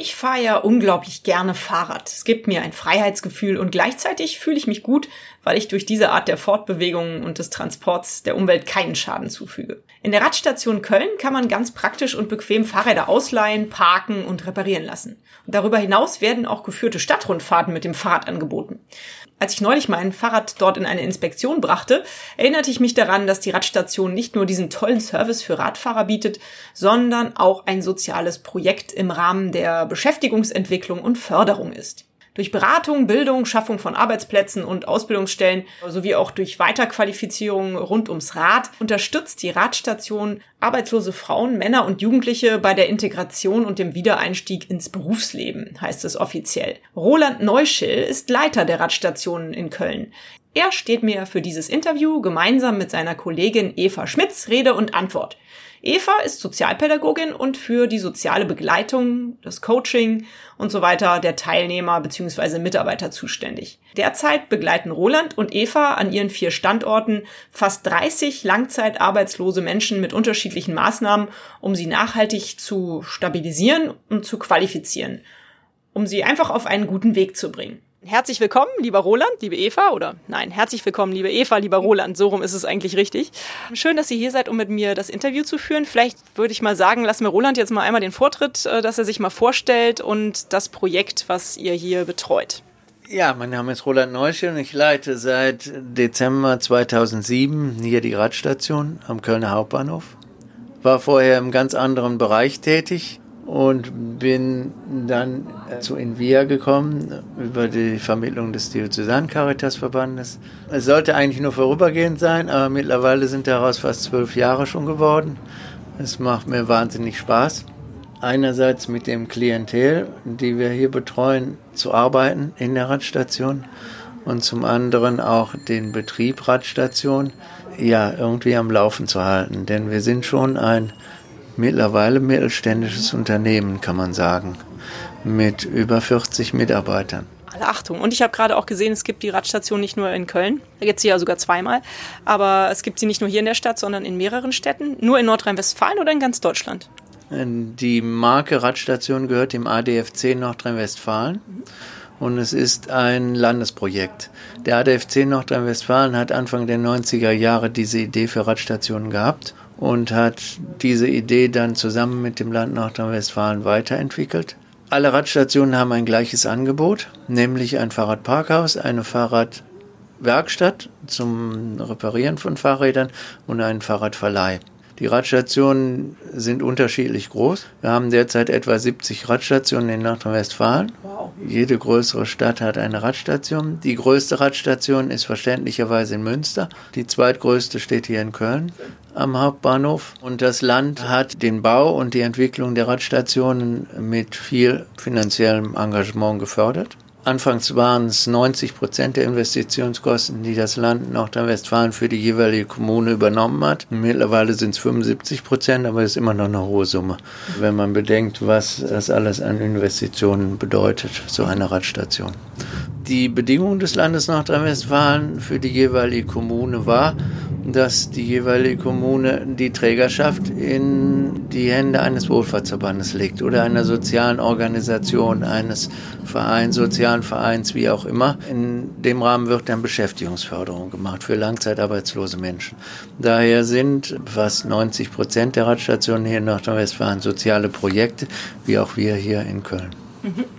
Ich fahre ja unglaublich gerne Fahrrad. Es gibt mir ein Freiheitsgefühl und gleichzeitig fühle ich mich gut, weil ich durch diese Art der Fortbewegung und des Transports der Umwelt keinen Schaden zufüge. In der Radstation Köln kann man ganz praktisch und bequem Fahrräder ausleihen, parken und reparieren lassen. Und darüber hinaus werden auch geführte Stadtrundfahrten mit dem Fahrrad angeboten. Als ich neulich mein Fahrrad dort in eine Inspektion brachte, erinnerte ich mich daran, dass die Radstation nicht nur diesen tollen Service für Radfahrer bietet, sondern auch ein soziales Projekt im Rahmen der Beschäftigungsentwicklung und Förderung ist. Durch Beratung, Bildung, Schaffung von Arbeitsplätzen und Ausbildungsstellen sowie auch durch Weiterqualifizierung rund ums Rad unterstützt die Radstation arbeitslose Frauen, Männer und Jugendliche bei der Integration und dem Wiedereinstieg ins Berufsleben, heißt es offiziell. Roland Neuschill ist Leiter der Radstationen in Köln. Er steht mir für dieses Interview gemeinsam mit seiner Kollegin Eva Schmitz Rede und Antwort. Eva ist Sozialpädagogin und für die soziale Begleitung, das Coaching und so weiter der Teilnehmer bzw. Mitarbeiter zuständig. Derzeit begleiten Roland und Eva an ihren vier Standorten fast 30 langzeitarbeitslose Menschen mit unterschiedlichen Maßnahmen, um sie nachhaltig zu stabilisieren und zu qualifizieren, um sie einfach auf einen guten Weg zu bringen. Herzlich willkommen, lieber Roland, liebe Eva, oder nein, herzlich willkommen, liebe Eva, lieber Roland, so rum ist es eigentlich richtig. Schön, dass ihr hier seid, um mit mir das Interview zu führen. Vielleicht würde ich mal sagen, lassen wir Roland jetzt mal einmal den Vortritt, äh, dass er sich mal vorstellt und das Projekt, was ihr hier betreut. Ja, mein Name ist Roland Neuschel und ich leite seit Dezember 2007 hier die Radstation am Kölner Hauptbahnhof. War vorher im ganz anderen Bereich tätig, und bin dann äh, zu Invia gekommen über die Vermittlung des Diözesan Caritas Verbandes. Es sollte eigentlich nur vorübergehend sein, aber mittlerweile sind daraus fast zwölf Jahre schon geworden. Es macht mir wahnsinnig Spaß. Einerseits mit dem Klientel, die wir hier betreuen, zu arbeiten in der Radstation und zum anderen auch den Betrieb Radstation ja irgendwie am Laufen zu halten, denn wir sind schon ein mittlerweile mittelständisches Unternehmen, kann man sagen, mit über 40 Mitarbeitern. Alle Achtung. Und ich habe gerade auch gesehen, es gibt die Radstation nicht nur in Köln, da gibt es sie ja sogar zweimal, aber es gibt sie nicht nur hier in der Stadt, sondern in mehreren Städten. Nur in Nordrhein-Westfalen oder in ganz Deutschland? Die Marke Radstation gehört dem ADFC Nordrhein-Westfalen. Und es ist ein Landesprojekt. Der ADFC Nordrhein-Westfalen hat Anfang der 90er Jahre diese Idee für Radstationen gehabt und hat diese Idee dann zusammen mit dem Land Nordrhein-Westfalen weiterentwickelt. Alle Radstationen haben ein gleiches Angebot, nämlich ein Fahrradparkhaus, eine Fahrradwerkstatt zum Reparieren von Fahrrädern und einen Fahrradverleih. Die Radstationen sind unterschiedlich groß. Wir haben derzeit etwa 70 Radstationen in Nordrhein-Westfalen. Wow. Jede größere Stadt hat eine Radstation. Die größte Radstation ist verständlicherweise in Münster. Die zweitgrößte steht hier in Köln am Hauptbahnhof. Und das Land hat den Bau und die Entwicklung der Radstationen mit viel finanziellem Engagement gefördert. Anfangs waren es 90 Prozent der Investitionskosten, die das Land Nordrhein-Westfalen für die jeweilige Kommune übernommen hat. Mittlerweile sind es 75 Prozent, aber es ist immer noch eine hohe Summe, wenn man bedenkt, was das alles an Investitionen bedeutet, so eine Radstation. Die Bedingung des Landes Nordrhein-Westfalen für die jeweilige Kommune war, dass die jeweilige Kommune die Trägerschaft in die Hände eines Wohlfahrtsverbandes legt oder einer sozialen Organisation, eines Vereins, sozialen Vereins, wie auch immer. In dem Rahmen wird dann Beschäftigungsförderung gemacht für langzeitarbeitslose Menschen. Daher sind fast 90 Prozent der Radstationen hier in Nordrhein-Westfalen soziale Projekte, wie auch wir hier in Köln. Mhm.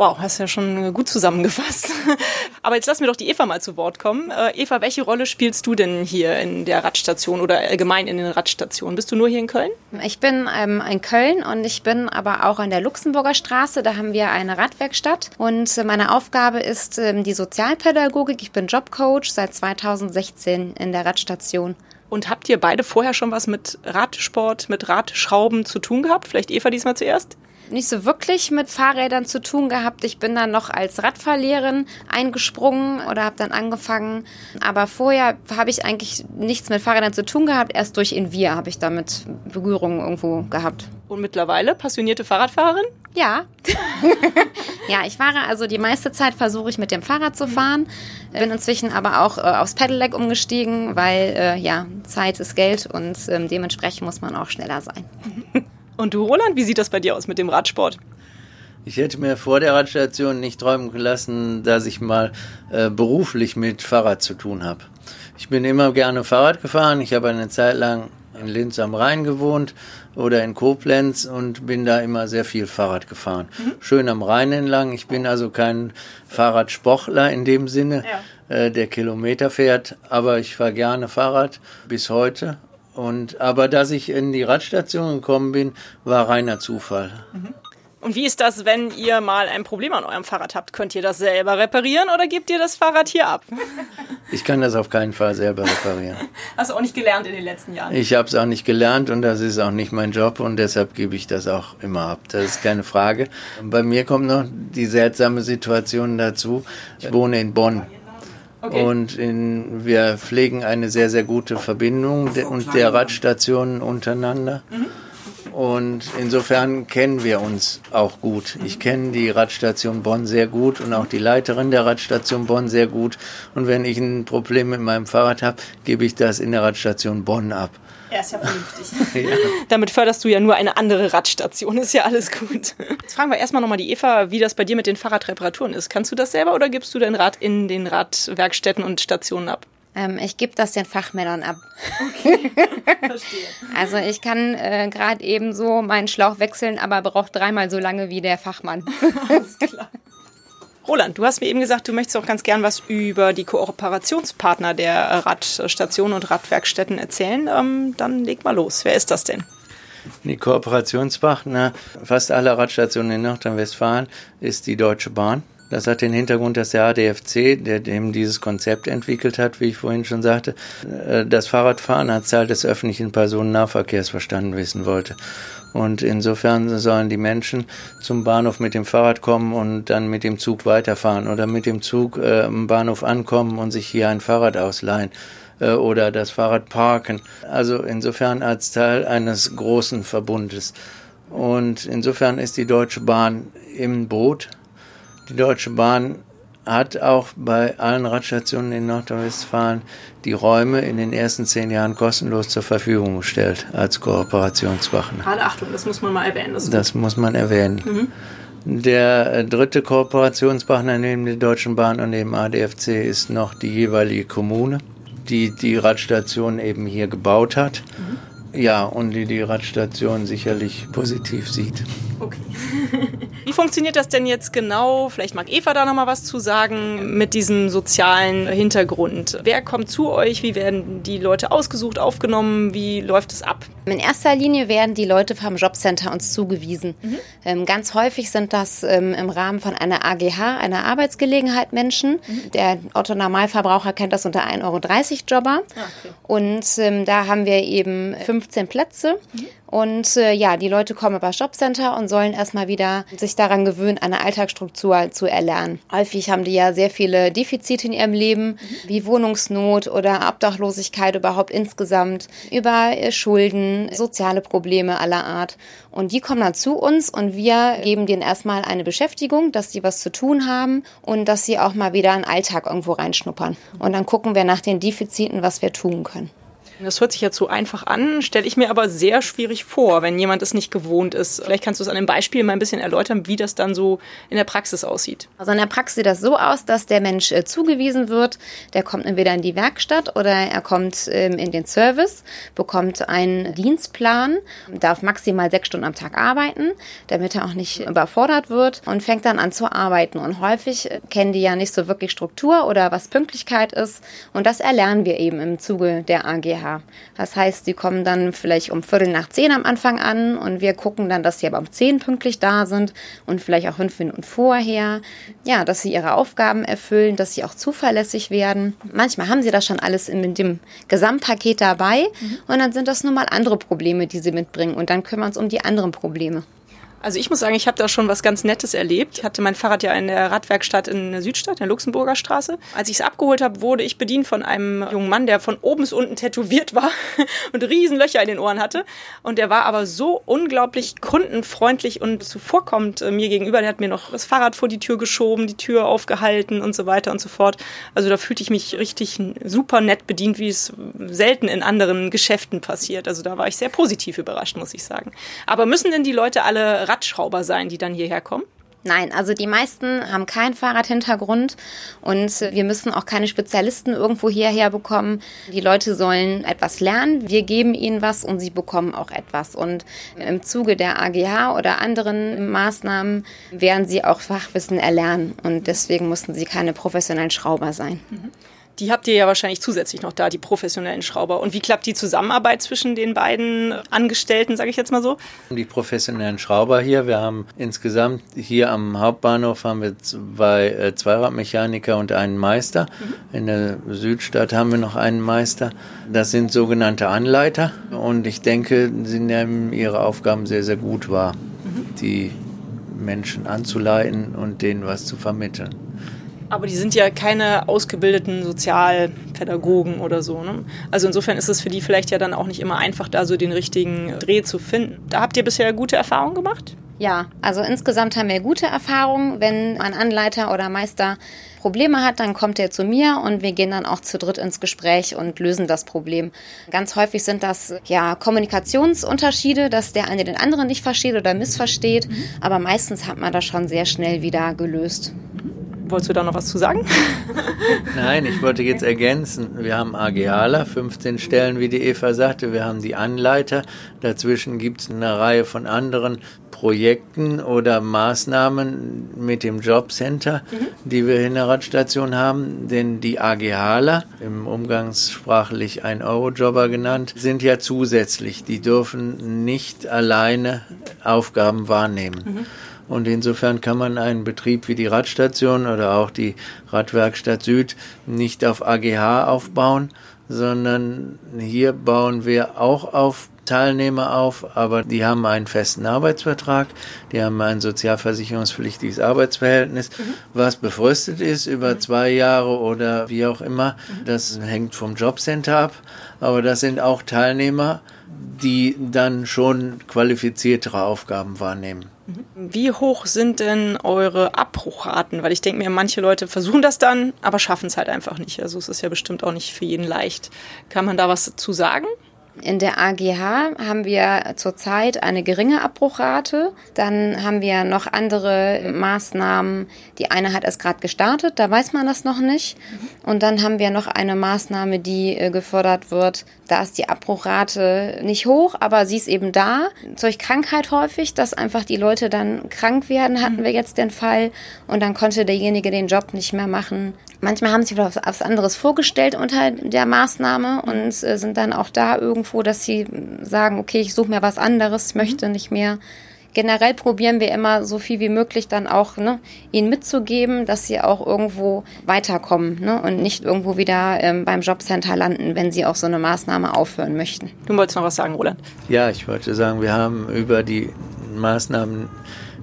Wow, hast ja schon gut zusammengefasst. Aber jetzt lass mir doch die Eva mal zu Wort kommen. Äh, Eva, welche Rolle spielst du denn hier in der Radstation oder allgemein in den Radstationen? Bist du nur hier in Köln? Ich bin ähm, in Köln und ich bin aber auch an der Luxemburger Straße. Da haben wir eine Radwerkstatt und meine Aufgabe ist ähm, die Sozialpädagogik. Ich bin Jobcoach seit 2016 in der Radstation. Und habt ihr beide vorher schon was mit Radsport, mit Radschrauben zu tun gehabt? Vielleicht Eva diesmal zuerst? Nicht so wirklich mit Fahrrädern zu tun gehabt. Ich bin dann noch als Radfahrlehrerin eingesprungen oder habe dann angefangen. Aber vorher habe ich eigentlich nichts mit Fahrrädern zu tun gehabt. Erst durch Invia habe ich damit Berührung irgendwo gehabt. Und mittlerweile passionierte Fahrradfahrerin? Ja. ja, ich fahre also die meiste Zeit versuche ich mit dem Fahrrad zu fahren. Bin inzwischen aber auch äh, aufs Pedelec umgestiegen, weil äh, ja, Zeit ist Geld und ähm, dementsprechend muss man auch schneller sein. Und du, Roland, wie sieht das bei dir aus mit dem Radsport? Ich hätte mir vor der Radstation nicht träumen gelassen, dass ich mal äh, beruflich mit Fahrrad zu tun habe. Ich bin immer gerne Fahrrad gefahren. Ich habe eine Zeit lang in Linz am Rhein gewohnt oder in Koblenz und bin da immer sehr viel Fahrrad gefahren. Mhm. Schön am Rhein entlang. Ich bin also kein Fahrradsportler in dem Sinne, ja. äh, der Kilometer fährt, aber ich fahre gerne Fahrrad bis heute und, aber dass ich in die Radstation gekommen bin, war reiner Zufall. Mhm. Und wie ist das, wenn ihr mal ein Problem an eurem Fahrrad habt? Könnt ihr das selber reparieren oder gebt ihr das Fahrrad hier ab? Ich kann das auf keinen Fall selber reparieren. Hast du auch nicht gelernt in den letzten Jahren? Ich habe es auch nicht gelernt und das ist auch nicht mein Job und deshalb gebe ich das auch immer ab. Das ist keine Frage. Bei mir kommt noch die seltsame Situation dazu. Ich wohne in Bonn. Okay. Und in, wir pflegen eine sehr, sehr gute Verbindung de, und der Radstationen untereinander. Mhm. Und insofern kennen wir uns auch gut. Ich kenne die Radstation Bonn sehr gut und auch die Leiterin der Radstation Bonn sehr gut. Und wenn ich ein Problem mit meinem Fahrrad habe, gebe ich das in der Radstation Bonn ab. Er ist ja vernünftig. ja. Damit förderst du ja nur eine andere Radstation, ist ja alles gut. Jetzt fragen wir erstmal nochmal die Eva, wie das bei dir mit den Fahrradreparaturen ist. Kannst du das selber oder gibst du dein Rad in den Radwerkstätten und Stationen ab? Ähm, ich gebe das den Fachmännern ab. Okay, verstehe. Also ich kann äh, gerade eben so meinen Schlauch wechseln, aber braucht dreimal so lange wie der Fachmann. Alles klar. Roland, du hast mir eben gesagt, du möchtest auch ganz gern was über die Kooperationspartner der Radstationen und Radwerkstätten erzählen. Ähm, dann leg mal los. Wer ist das denn? Die Kooperationspartner fast aller Radstationen in Nordrhein-Westfalen ist die Deutsche Bahn. Das hat den Hintergrund, dass der ADFC, der dem dieses Konzept entwickelt hat, wie ich vorhin schon sagte, äh, das Fahrradfahren als Teil des öffentlichen Personennahverkehrs verstanden wissen wollte. Und insofern sollen die Menschen zum Bahnhof mit dem Fahrrad kommen und dann mit dem Zug weiterfahren oder mit dem Zug äh, am Bahnhof ankommen und sich hier ein Fahrrad ausleihen äh, oder das Fahrrad parken. Also insofern als Teil eines großen Verbundes. Und insofern ist die Deutsche Bahn im Boot. Die Deutsche Bahn hat auch bei allen Radstationen in Nordrhein-Westfalen die Räume in den ersten zehn Jahren kostenlos zur Verfügung gestellt als Kooperationspartner. Gerade Achtung, das muss man mal erwähnen. Das, das muss man erwähnen. Mhm. Der äh, dritte Kooperationspartner neben der Deutschen Bahn und dem ADFC ist noch die jeweilige Kommune, die die Radstation eben hier gebaut hat. Mhm. Ja, und die die Radstation sicherlich positiv sieht. Okay. Wie funktioniert das denn jetzt genau? Vielleicht mag Eva da noch mal was zu sagen mit diesem sozialen Hintergrund. Wer kommt zu euch? Wie werden die Leute ausgesucht, aufgenommen? Wie läuft es ab? In erster Linie werden die Leute vom Jobcenter uns zugewiesen. Mhm. Ähm, ganz häufig sind das ähm, im Rahmen von einer AGH, einer Arbeitsgelegenheit Menschen. Mhm. Der Otto Normalverbraucher kennt das unter 1,30 Euro Jobber. Ah, okay. Und ähm, da haben wir eben 15 Plätze. Mhm. Und äh, ja, die Leute kommen über Jobcenter und sollen erstmal wieder sich daran gewöhnen, eine Alltagsstruktur zu erlernen. Häufig haben die ja sehr viele Defizite in ihrem Leben, wie Wohnungsnot oder Obdachlosigkeit überhaupt insgesamt, über Schulden, soziale Probleme aller Art. Und die kommen dann zu uns und wir geben denen erstmal eine Beschäftigung, dass sie was zu tun haben und dass sie auch mal wieder einen Alltag irgendwo reinschnuppern. Und dann gucken wir nach den Defiziten, was wir tun können. Das hört sich jetzt so einfach an, stelle ich mir aber sehr schwierig vor, wenn jemand es nicht gewohnt ist. Vielleicht kannst du es an einem Beispiel mal ein bisschen erläutern, wie das dann so in der Praxis aussieht. Also in der Praxis sieht das so aus, dass der Mensch äh, zugewiesen wird. Der kommt entweder in die Werkstatt oder er kommt ähm, in den Service, bekommt einen Dienstplan, darf maximal sechs Stunden am Tag arbeiten, damit er auch nicht überfordert wird und fängt dann an zu arbeiten. Und häufig äh, kennen die ja nicht so wirklich Struktur oder was Pünktlichkeit ist. Und das erlernen wir eben im Zuge der AGH. Das heißt, die kommen dann vielleicht um Viertel nach zehn am Anfang an und wir gucken dann, dass sie aber um zehn pünktlich da sind und vielleicht auch fünf Minuten vorher. Ja, dass sie ihre Aufgaben erfüllen, dass sie auch zuverlässig werden. Manchmal haben sie das schon alles in dem Gesamtpaket dabei mhm. und dann sind das nun mal andere Probleme, die sie mitbringen und dann kümmern wir uns um die anderen Probleme. Also ich muss sagen, ich habe da schon was ganz Nettes erlebt. Ich hatte mein Fahrrad ja in der Radwerkstatt in der Südstadt, in der Luxemburger Straße. Als ich es abgeholt habe, wurde ich bedient von einem jungen Mann, der von oben bis unten tätowiert war und riesen Löcher in den Ohren hatte. Und der war aber so unglaublich kundenfreundlich und zuvorkommend äh, mir gegenüber. Der hat mir noch das Fahrrad vor die Tür geschoben, die Tür aufgehalten und so weiter und so fort. Also da fühlte ich mich richtig super nett bedient, wie es selten in anderen Geschäften passiert. Also da war ich sehr positiv überrascht, muss ich sagen. Aber müssen denn die Leute alle Radschrauber sein, die dann hierher kommen? Nein, also die meisten haben keinen Fahrradhintergrund und wir müssen auch keine Spezialisten irgendwo hierher bekommen. Die Leute sollen etwas lernen, wir geben ihnen was und sie bekommen auch etwas. Und im Zuge der AGH oder anderen Maßnahmen werden sie auch Fachwissen erlernen und deswegen mussten sie keine professionellen Schrauber sein. Mhm. Die habt ihr ja wahrscheinlich zusätzlich noch da, die professionellen Schrauber. Und wie klappt die Zusammenarbeit zwischen den beiden Angestellten, sage ich jetzt mal so? Die professionellen Schrauber hier, wir haben insgesamt hier am Hauptbahnhof haben wir zwei äh, Zweiradmechaniker und einen Meister. Mhm. In der Südstadt haben wir noch einen Meister. Das sind sogenannte Anleiter und ich denke, sie nehmen ihre Aufgaben sehr, sehr gut wahr, mhm. die Menschen anzuleiten und denen was zu vermitteln. Aber die sind ja keine ausgebildeten Sozialpädagogen oder so. Ne? Also insofern ist es für die vielleicht ja dann auch nicht immer einfach, da so den richtigen Dreh zu finden. Da habt ihr bisher gute Erfahrungen gemacht? Ja, also insgesamt haben wir gute Erfahrungen. Wenn ein Anleiter oder Meister Probleme hat, dann kommt er zu mir und wir gehen dann auch zu dritt ins Gespräch und lösen das Problem. Ganz häufig sind das ja Kommunikationsunterschiede, dass der eine den anderen nicht versteht oder missversteht, mhm. aber meistens hat man das schon sehr schnell wieder gelöst. Wolltest du da noch was zu sagen? Nein, ich wollte jetzt ergänzen. Wir haben AGAler, 15 Stellen, wie die Eva sagte. Wir haben die Anleiter. Dazwischen gibt es eine Reihe von anderen Projekten oder Maßnahmen mit dem Jobcenter, mhm. die wir in der Radstation haben. Denn die AGHler, im umgangssprachlich ein Eurojobber genannt, sind ja zusätzlich. Die dürfen nicht alleine Aufgaben wahrnehmen. Mhm. Und insofern kann man einen Betrieb wie die Radstation oder auch die Radwerkstatt Süd nicht auf AGH aufbauen, sondern hier bauen wir auch auf Teilnehmer auf, aber die haben einen festen Arbeitsvertrag, die haben ein sozialversicherungspflichtiges Arbeitsverhältnis, mhm. was befristet ist über mhm. zwei Jahre oder wie auch immer. Mhm. Das hängt vom Jobcenter ab, aber das sind auch Teilnehmer, die dann schon qualifiziertere Aufgaben wahrnehmen. Wie hoch sind denn eure Abbruchraten? Weil ich denke mir, manche Leute versuchen das dann, aber schaffen es halt einfach nicht. Also es ist ja bestimmt auch nicht für jeden leicht. Kann man da was dazu sagen? In der AGH haben wir zurzeit eine geringe Abbruchrate. Dann haben wir noch andere Maßnahmen. Die eine hat erst gerade gestartet, da weiß man das noch nicht. Und dann haben wir noch eine Maßnahme, die äh, gefördert wird. Da ist die Abbruchrate nicht hoch, aber sie ist eben da. Durch Krankheit häufig, dass einfach die Leute dann krank werden, hatten wir jetzt den Fall. Und dann konnte derjenige den Job nicht mehr machen. Manchmal haben sie was, was anderes vorgestellt unter der Maßnahme und äh, sind dann auch da irgendwo, dass sie sagen, okay, ich suche mir was anderes, möchte nicht mehr. Generell probieren wir immer so viel wie möglich dann auch ne, ihnen mitzugeben, dass sie auch irgendwo weiterkommen ne, und nicht irgendwo wieder ähm, beim Jobcenter landen, wenn sie auch so eine Maßnahme aufhören möchten. Du wolltest noch was sagen, Roland? Ja, ich wollte sagen, wir haben über die Maßnahmen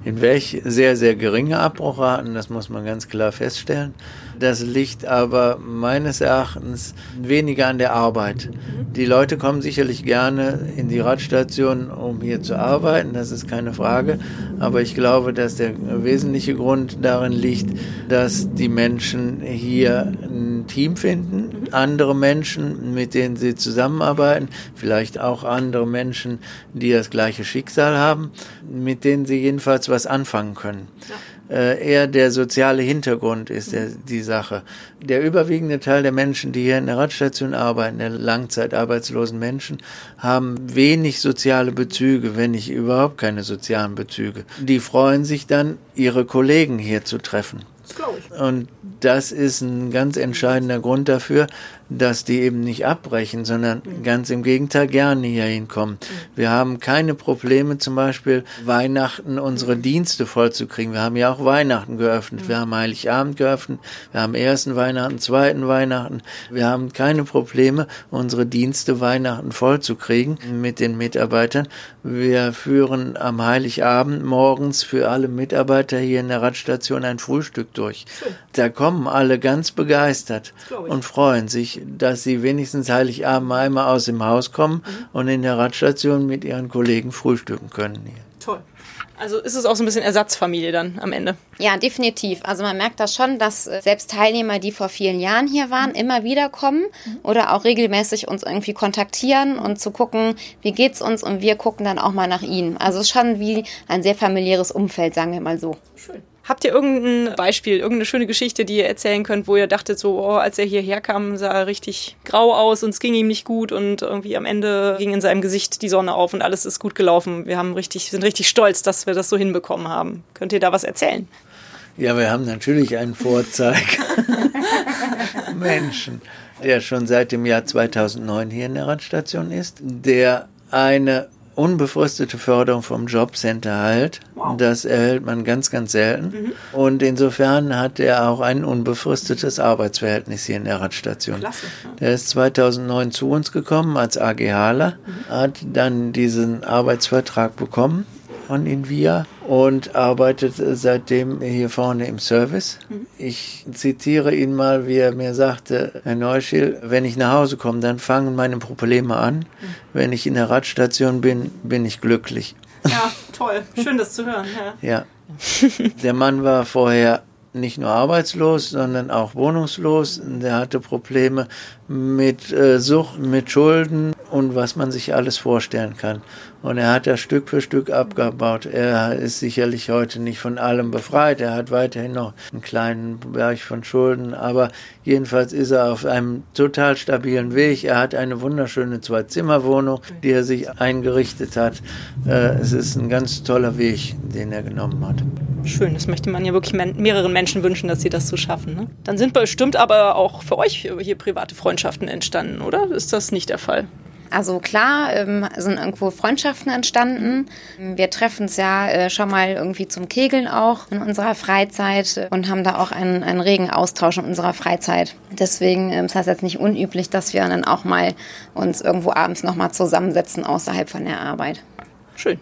hinweg sehr, sehr geringe Abbruchraten, das muss man ganz klar feststellen. Das liegt aber meines Erachtens weniger an der Arbeit. Die Leute kommen sicherlich gerne in die Radstation, um hier zu arbeiten, das ist keine Frage. Aber ich glaube, dass der wesentliche Grund darin liegt, dass die Menschen hier ein Team finden, andere Menschen, mit denen sie zusammenarbeiten, vielleicht auch andere Menschen, die das gleiche Schicksal haben, mit denen sie jedenfalls was anfangen können. Ja äh, eher der soziale Hintergrund ist der, die Sache. Der überwiegende Teil der Menschen, die hier in der Radstation arbeiten, der langzeitarbeitslosen Menschen, haben wenig soziale Bezüge, wenn nicht überhaupt keine sozialen Bezüge. Die freuen sich dann, ihre Kollegen hier zu treffen. Und das ist ein ganz entscheidender Grund dafür, dass die eben nicht abbrechen, sondern ganz im Gegenteil gerne hier hinkommen. Wir haben keine Probleme, zum Beispiel Weihnachten unsere Dienste vollzukriegen. Wir haben ja auch Weihnachten geöffnet. Wir haben Heiligabend geöffnet. Wir haben ersten Weihnachten, zweiten Weihnachten. Wir haben keine Probleme, unsere Dienste Weihnachten vollzukriegen mit den Mitarbeitern. Wir führen am Heiligabend morgens für alle Mitarbeiter hier in der Radstation ein Frühstück durch. Da kommen alle ganz begeistert und freuen sich, dass sie wenigstens Heiligabend einmal aus dem Haus kommen mhm. und in der Radstation mit ihren Kollegen frühstücken können. Hier. Toll. Also ist es auch so ein bisschen Ersatzfamilie dann am Ende? Ja, definitiv. Also man merkt das schon, dass äh, selbst Teilnehmer, die vor vielen Jahren hier waren, immer wieder kommen oder auch regelmäßig uns irgendwie kontaktieren und zu gucken, wie geht's uns und wir gucken dann auch mal nach ihnen. Also schon wie ein sehr familiäres Umfeld, sagen wir mal so. Schön. Habt ihr irgendein Beispiel, irgendeine schöne Geschichte, die ihr erzählen könnt, wo ihr dachtet, so, oh, als er hierher kam, sah er richtig grau aus und es ging ihm nicht gut und irgendwie am Ende ging in seinem Gesicht die Sonne auf und alles ist gut gelaufen. Wir haben richtig, sind richtig stolz, dass wir das so hinbekommen haben. Könnt ihr da was erzählen? Ja, wir haben natürlich einen Vorzeig. Menschen, der schon seit dem Jahr 2009 hier in der Radstation ist, der eine unbefristete Förderung vom Jobcenter halt. Wow. Das erhält man ganz, ganz selten. Mhm. Und insofern hat er auch ein unbefristetes Arbeitsverhältnis hier in der Radstation. Klasse. Der ist 2009 zu uns gekommen als AGHler, mhm. hat dann diesen Arbeitsvertrag bekommen von Invia und arbeitet seitdem hier vorne im Service. Mhm. Ich zitiere ihn mal, wie er mir sagte, Herr Neuschiel, wenn ich nach Hause komme, dann fangen meine Probleme an. Mhm. Wenn ich in der Radstation bin, bin ich glücklich. Ja, toll. Schön, das zu hören. Ja. ja. Der Mann war vorher nicht nur arbeitslos, sondern auch wohnungslos. Der hatte Probleme mit äh, Sucht, mit Schulden und was man sich alles vorstellen kann. Und er hat das Stück für Stück abgebaut. Er ist sicherlich heute nicht von allem befreit. Er hat weiterhin noch einen kleinen Berg von Schulden. Aber jedenfalls ist er auf einem total stabilen Weg. Er hat eine wunderschöne Zwei-Zimmer-Wohnung, die er sich eingerichtet hat. Äh, es ist ein ganz toller Weg, den er genommen hat. Schön, das möchte man ja wirklich mehreren Menschen wünschen, dass sie das so schaffen. Ne? Dann sind bestimmt aber auch für euch hier private Freundschaften entstanden, oder? Ist das nicht der Fall? Also klar ähm, sind irgendwo Freundschaften entstanden. Wir treffen uns ja äh, schon mal irgendwie zum Kegeln auch in unserer Freizeit und haben da auch einen, einen regen Austausch in unserer Freizeit. Deswegen ähm, ist das jetzt nicht unüblich, dass wir dann auch mal uns irgendwo abends nochmal zusammensetzen außerhalb von der Arbeit. Schön.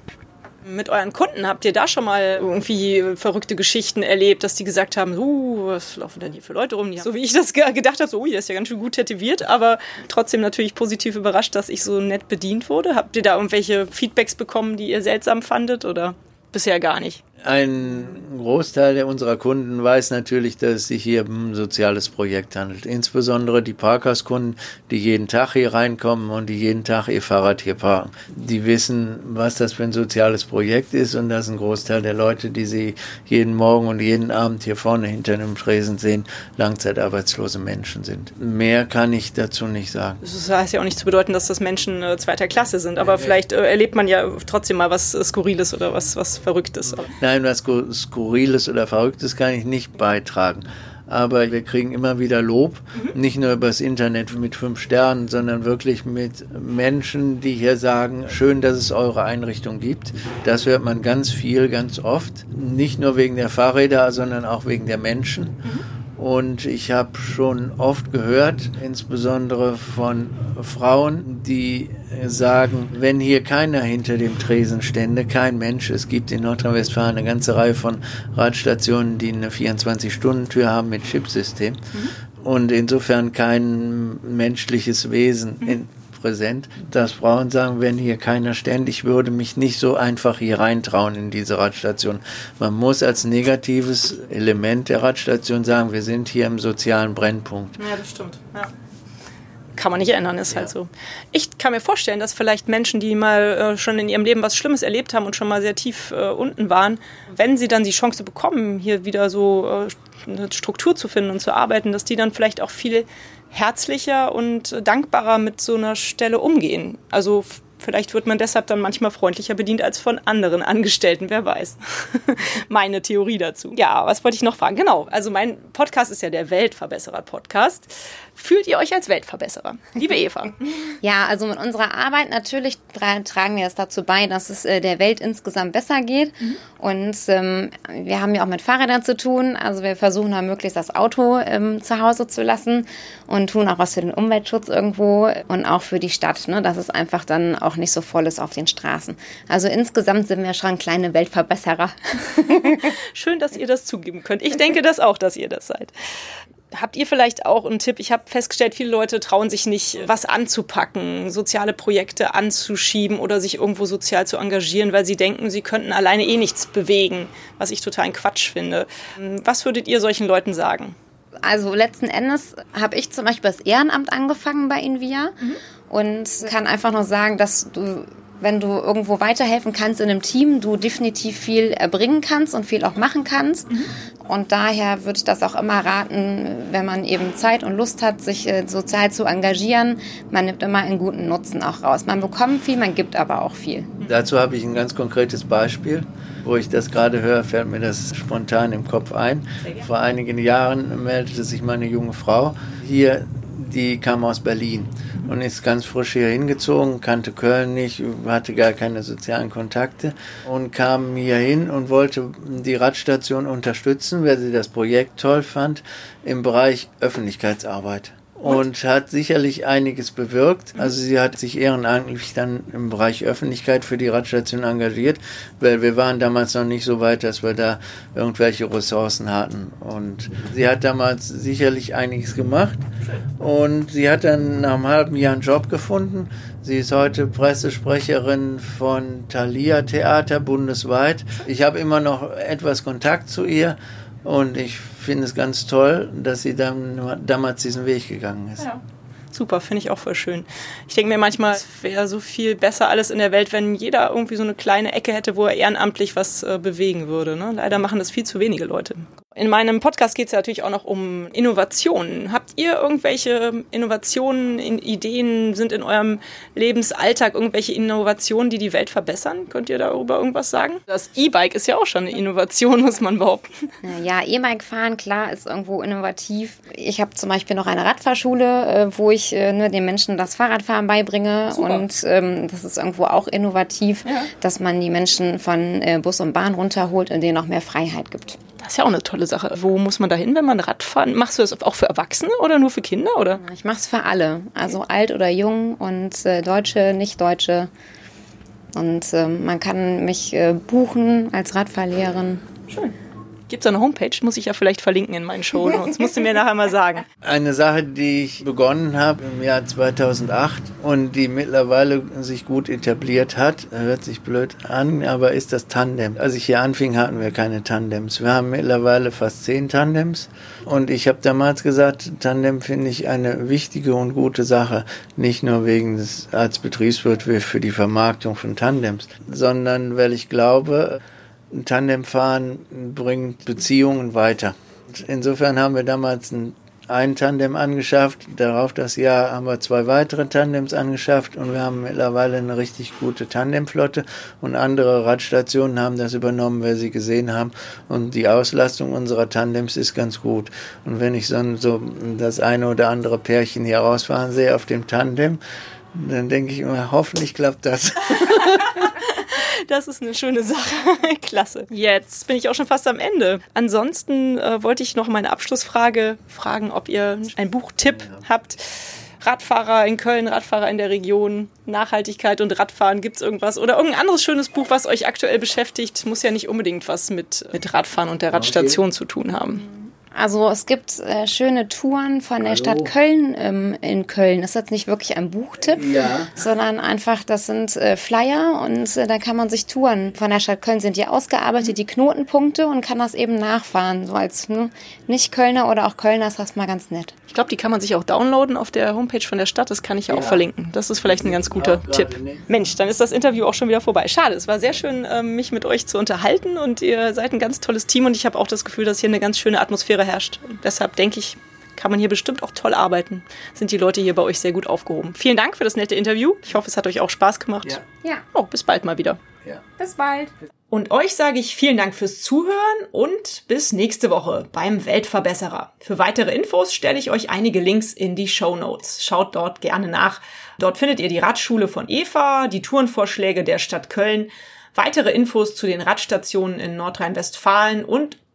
Mit euren Kunden habt ihr da schon mal irgendwie verrückte Geschichten erlebt, dass die gesagt haben, uh, was laufen denn hier für Leute rum? So wie ich das gedacht habe, so, ui, der ist ja ganz schön gut tätowiert, aber trotzdem natürlich positiv überrascht, dass ich so nett bedient wurde. Habt ihr da irgendwelche Feedbacks bekommen, die ihr seltsam fandet oder bisher gar nicht? Ein Großteil unserer Kunden weiß natürlich, dass es sich hier um ein soziales Projekt handelt. Insbesondere die Parkhauskunden, die jeden Tag hier reinkommen und die jeden Tag ihr Fahrrad hier parken. Die wissen, was das für ein soziales Projekt ist und dass ein Großteil der Leute, die sie jeden Morgen und jeden Abend hier vorne hinter einem Tresen sehen, langzeitarbeitslose Menschen sind. Mehr kann ich dazu nicht sagen. Das heißt ja auch nicht zu bedeuten, dass das Menschen äh, zweiter Klasse sind, aber vielleicht äh, erlebt man ja trotzdem mal was Skurriles oder was, was Verrücktes. Nein, Nein, was Skurriles oder Verrücktes kann ich nicht beitragen. Aber wir kriegen immer wieder Lob, mhm. nicht nur übers Internet mit fünf Sternen, sondern wirklich mit Menschen, die hier sagen, schön, dass es eure Einrichtung gibt. Das hört man ganz viel, ganz oft. Nicht nur wegen der Fahrräder, sondern auch wegen der Menschen. Mhm. Und ich habe schon oft gehört, insbesondere von Frauen, die sagen, wenn hier keiner hinter dem Tresen stände, kein Mensch, es gibt in Nordrhein-Westfalen eine ganze Reihe von Radstationen, die eine 24-Stunden-Tür haben mit Chipsystem. Mhm. Und insofern kein menschliches Wesen mhm. in, präsent, dass Frauen sagen, wenn hier keiner ständig würde mich nicht so einfach hier reintrauen in diese Radstation. Man muss als negatives Element der Radstation sagen, wir sind hier im sozialen Brennpunkt. Ja, das stimmt. Ja kann man nicht ändern, ist halt ja. halt so. Ich kann mir vorstellen, dass vielleicht Menschen, die mal äh, schon in ihrem Leben was Schlimmes erlebt haben und schon mal sehr tief äh, unten waren, wenn sie dann die Chance bekommen, hier wieder so äh, eine Struktur zu finden und zu arbeiten, dass die dann vielleicht auch viel herzlicher und dankbarer mit so einer Stelle umgehen. Also vielleicht wird man deshalb dann manchmal freundlicher bedient als von anderen Angestellten, wer weiß. Meine Theorie dazu. Ja, was wollte ich noch fragen? Genau, also mein Podcast ist ja der Weltverbesserer-Podcast. Fühlt ihr euch als Weltverbesserer? Liebe Eva. Ja, also mit unserer Arbeit natürlich tragen wir es dazu bei, dass es äh, der Welt insgesamt besser geht. Mhm. Und ähm, wir haben ja auch mit Fahrrädern zu tun. Also wir versuchen da möglichst das Auto ähm, zu Hause zu lassen und tun auch was für den Umweltschutz irgendwo und auch für die Stadt, ne, dass es einfach dann auch nicht so voll ist auf den Straßen. Also insgesamt sind wir schon kleine Weltverbesserer. Schön, dass ihr das zugeben könnt. Ich denke das auch, dass ihr das seid. Habt ihr vielleicht auch einen Tipp? Ich habe festgestellt, viele Leute trauen sich nicht, was anzupacken, soziale Projekte anzuschieben oder sich irgendwo sozial zu engagieren, weil sie denken, sie könnten alleine eh nichts bewegen, was ich total Quatsch finde. Was würdet ihr solchen Leuten sagen? Also letzten Endes habe ich zum Beispiel das Ehrenamt angefangen bei Invia mhm. und kann einfach nur sagen, dass du wenn du irgendwo weiterhelfen kannst in einem Team, du definitiv viel erbringen kannst und viel auch machen kannst. Mhm. Und daher würde ich das auch immer raten, wenn man eben Zeit und Lust hat, sich äh, sozial zu engagieren. Man nimmt immer einen guten Nutzen auch raus. Man bekommt viel, man gibt aber auch viel. Dazu habe ich ein ganz konkretes Beispiel. Wo ich das gerade höre, fällt mir das spontan im Kopf ein. Vor einigen Jahren meldete sich meine junge Frau hier, die kam aus Berlin und ist ganz frisch hier hingezogen, kannte Köln nicht, hatte gar keine sozialen Kontakte und kam hier hin und wollte die Radstation unterstützen, weil sie das Projekt toll fand im Bereich Öffentlichkeitsarbeit und hat sicherlich einiges bewirkt. Also sie hat sich ehrenamtlich dann im Bereich Öffentlichkeit für die Radstation engagiert, weil wir waren damals noch nicht so weit, dass wir da irgendwelche Ressourcen hatten. Und sie hat damals sicherlich einiges gemacht und sie hat dann nach einem halben Jahr einen Job gefunden. Sie ist heute Pressesprecherin von Thalia Theater bundesweit. Ich habe immer noch etwas Kontakt zu ihr und ich finde es ganz toll, dass sie dann damals diesen Weg gegangen ist. Ja. Super, finde ich auch voll schön. Ich denke mir manchmal, es wäre so viel besser alles in der Welt, wenn jeder irgendwie so eine kleine Ecke hätte, wo er ehrenamtlich was äh, bewegen würde. Ne? Leider machen das viel zu wenige Leute. In meinem Podcast geht es ja natürlich auch noch um Innovationen. Habt ihr irgendwelche Innovationen, Ideen, sind in eurem Lebensalltag irgendwelche Innovationen, die die Welt verbessern? Könnt ihr darüber irgendwas sagen? Das E-Bike ist ja auch schon eine Innovation, muss man behaupten. Ja, E-Bike fahren, klar, ist irgendwo innovativ. Ich habe zum Beispiel noch eine Radfahrschule, äh, wo ich äh, ne, den Menschen das Fahrradfahren beibringe. Super. Und ähm, das ist irgendwo auch innovativ, ja. dass man die Menschen von äh, Bus und Bahn runterholt und denen noch mehr Freiheit gibt. Das ist ja auch eine tolle Sache. Wo muss man da hin, wenn man Radfahren? Machst du das auch für Erwachsene oder nur für Kinder? Oder? Ich mache es für alle. Also alt oder jung und äh, Deutsche, Nicht-Deutsche. Und äh, man kann mich äh, buchen als Radfahrlehrerin. Schön. Gibt es eine Homepage? Muss ich ja vielleicht verlinken in meinen Show. Musst du mir nachher mal sagen. Eine Sache, die ich begonnen habe im Jahr 2008 und die mittlerweile sich gut etabliert hat, hört sich blöd an, aber ist das Tandem. Als ich hier anfing, hatten wir keine Tandems. Wir haben mittlerweile fast zehn Tandems und ich habe damals gesagt, Tandem finde ich eine wichtige und gute Sache. Nicht nur wegen des als Betriebswirt für die Vermarktung von Tandems, sondern weil ich glaube, Tandemfahren bringt Beziehungen weiter. Insofern haben wir damals ein, ein Tandem angeschafft. Darauf das Jahr haben wir zwei weitere Tandems angeschafft und wir haben mittlerweile eine richtig gute Tandemflotte und andere Radstationen haben das übernommen, weil sie gesehen haben und die Auslastung unserer Tandems ist ganz gut. Und wenn ich so, so das eine oder andere Pärchen hier rausfahren sehe auf dem Tandem, dann denke ich immer, hoffentlich klappt das. Das ist eine schöne Sache. Klasse. Jetzt bin ich auch schon fast am Ende. Ansonsten äh, wollte ich noch meine Abschlussfrage fragen, ob ihr einen Buchtipp ja. habt. Radfahrer in Köln, Radfahrer in der Region, Nachhaltigkeit und Radfahren, gibt es irgendwas? Oder irgendein anderes schönes Buch, was euch aktuell beschäftigt? Muss ja nicht unbedingt was mit, mit Radfahren und der Radstation okay. zu tun haben. Also es gibt äh, schöne Touren von der Hallo. Stadt Köln ähm, in Köln. Das ist jetzt nicht wirklich ein Buchtipp, ja. sondern einfach, das sind äh, Flyer und äh, da kann man sich Touren von der Stadt Köln sind die ausgearbeitet, die Knotenpunkte und kann das eben nachfahren. So als ne, Nicht-Kölner oder auch Kölner ist das mal ganz nett. Ich glaube, die kann man sich auch downloaden auf der Homepage von der Stadt. Das kann ich ja, ja. auch verlinken. Das ist vielleicht ein ganz guter Tipp. Mensch, dann ist das Interview auch schon wieder vorbei. Schade, es war sehr schön, ähm, mich mit euch zu unterhalten und ihr seid ein ganz tolles Team und ich habe auch das Gefühl, dass hier eine ganz schöne Atmosphäre herrscht. Und deshalb denke ich, kann man hier bestimmt auch toll arbeiten. Sind die Leute hier bei euch sehr gut aufgehoben. Vielen Dank für das nette Interview. Ich hoffe, es hat euch auch Spaß gemacht. Ja. ja. Oh, bis bald mal wieder. Ja. Bis bald. Und euch sage ich vielen Dank fürs Zuhören und bis nächste Woche beim Weltverbesserer. Für weitere Infos stelle ich euch einige Links in die Show Notes. Schaut dort gerne nach. Dort findet ihr die Radschule von Eva, die Tourenvorschläge der Stadt Köln, weitere Infos zu den Radstationen in Nordrhein-Westfalen und,